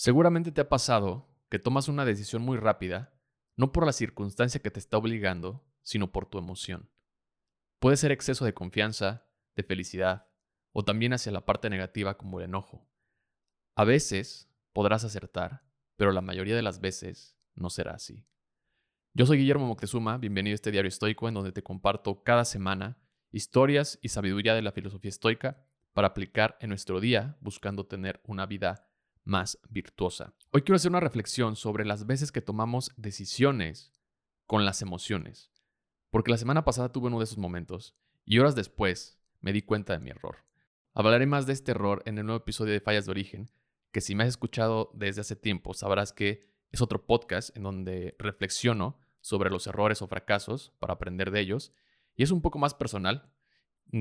Seguramente te ha pasado que tomas una decisión muy rápida, no por la circunstancia que te está obligando, sino por tu emoción. Puede ser exceso de confianza, de felicidad, o también hacia la parte negativa como el enojo. A veces podrás acertar, pero la mayoría de las veces no será así. Yo soy Guillermo Moctezuma, bienvenido a este diario estoico en donde te comparto cada semana historias y sabiduría de la filosofía estoica para aplicar en nuestro día buscando tener una vida más virtuosa. Hoy quiero hacer una reflexión sobre las veces que tomamos decisiones con las emociones, porque la semana pasada tuve uno de esos momentos y horas después me di cuenta de mi error. Hablaré más de este error en el nuevo episodio de Fallas de Origen, que si me has escuchado desde hace tiempo sabrás que es otro podcast en donde reflexiono sobre los errores o fracasos para aprender de ellos y es un poco más personal,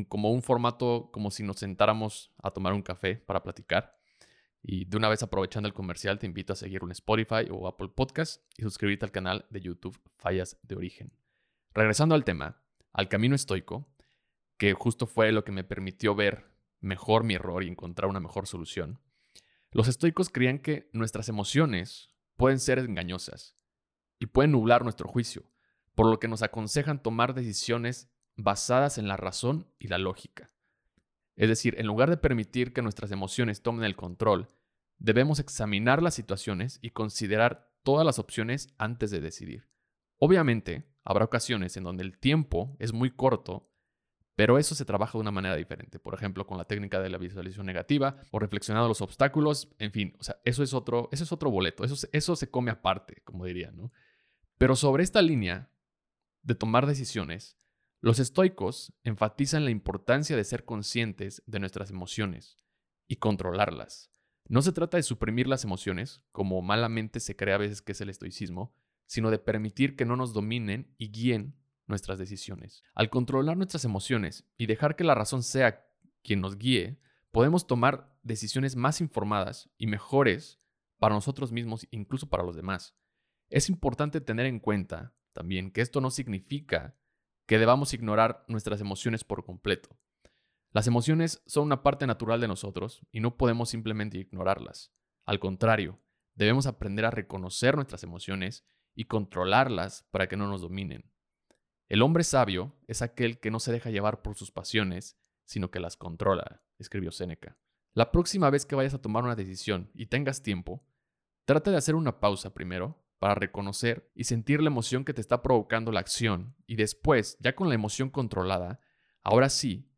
como un formato como si nos sentáramos a tomar un café para platicar. Y de una vez aprovechando el comercial, te invito a seguir un Spotify o Apple Podcast y suscribirte al canal de YouTube Fallas de Origen. Regresando al tema, al camino estoico, que justo fue lo que me permitió ver mejor mi error y encontrar una mejor solución. Los estoicos creían que nuestras emociones pueden ser engañosas y pueden nublar nuestro juicio, por lo que nos aconsejan tomar decisiones basadas en la razón y la lógica. Es decir, en lugar de permitir que nuestras emociones tomen el control, debemos examinar las situaciones y considerar todas las opciones antes de decidir. Obviamente, habrá ocasiones en donde el tiempo es muy corto, pero eso se trabaja de una manera diferente. Por ejemplo, con la técnica de la visualización negativa o reflexionando los obstáculos. En fin, o sea, eso es otro, eso es otro boleto. Eso, eso se come aparte, como diría, ¿no? Pero sobre esta línea de tomar decisiones, los estoicos enfatizan la importancia de ser conscientes de nuestras emociones y controlarlas. No se trata de suprimir las emociones, como malamente se cree a veces que es el estoicismo, sino de permitir que no nos dominen y guíen nuestras decisiones. Al controlar nuestras emociones y dejar que la razón sea quien nos guíe, podemos tomar decisiones más informadas y mejores para nosotros mismos, incluso para los demás. Es importante tener en cuenta también que esto no significa que debamos ignorar nuestras emociones por completo. Las emociones son una parte natural de nosotros y no podemos simplemente ignorarlas. Al contrario, debemos aprender a reconocer nuestras emociones y controlarlas para que no nos dominen. El hombre sabio es aquel que no se deja llevar por sus pasiones, sino que las controla, escribió Séneca. La próxima vez que vayas a tomar una decisión y tengas tiempo, trata de hacer una pausa primero para reconocer y sentir la emoción que te está provocando la acción y después, ya con la emoción controlada, ahora sí,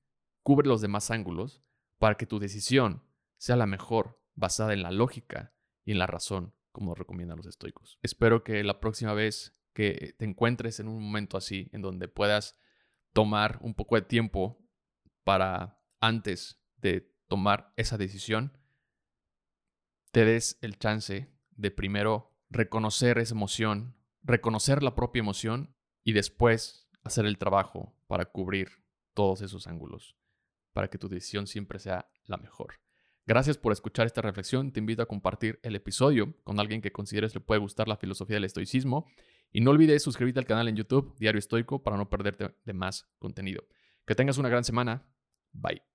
cubre los demás ángulos para que tu decisión sea la mejor, basada en la lógica y en la razón, como recomiendan los estoicos. Espero que la próxima vez que te encuentres en un momento así, en donde puedas tomar un poco de tiempo para antes de tomar esa decisión, te des el chance de primero reconocer esa emoción, reconocer la propia emoción y después hacer el trabajo para cubrir todos esos ángulos, para que tu decisión siempre sea la mejor. Gracias por escuchar esta reflexión. Te invito a compartir el episodio con alguien que consideres le puede gustar la filosofía del estoicismo. Y no olvides suscribirte al canal en YouTube, Diario Estoico, para no perderte de más contenido. Que tengas una gran semana. Bye.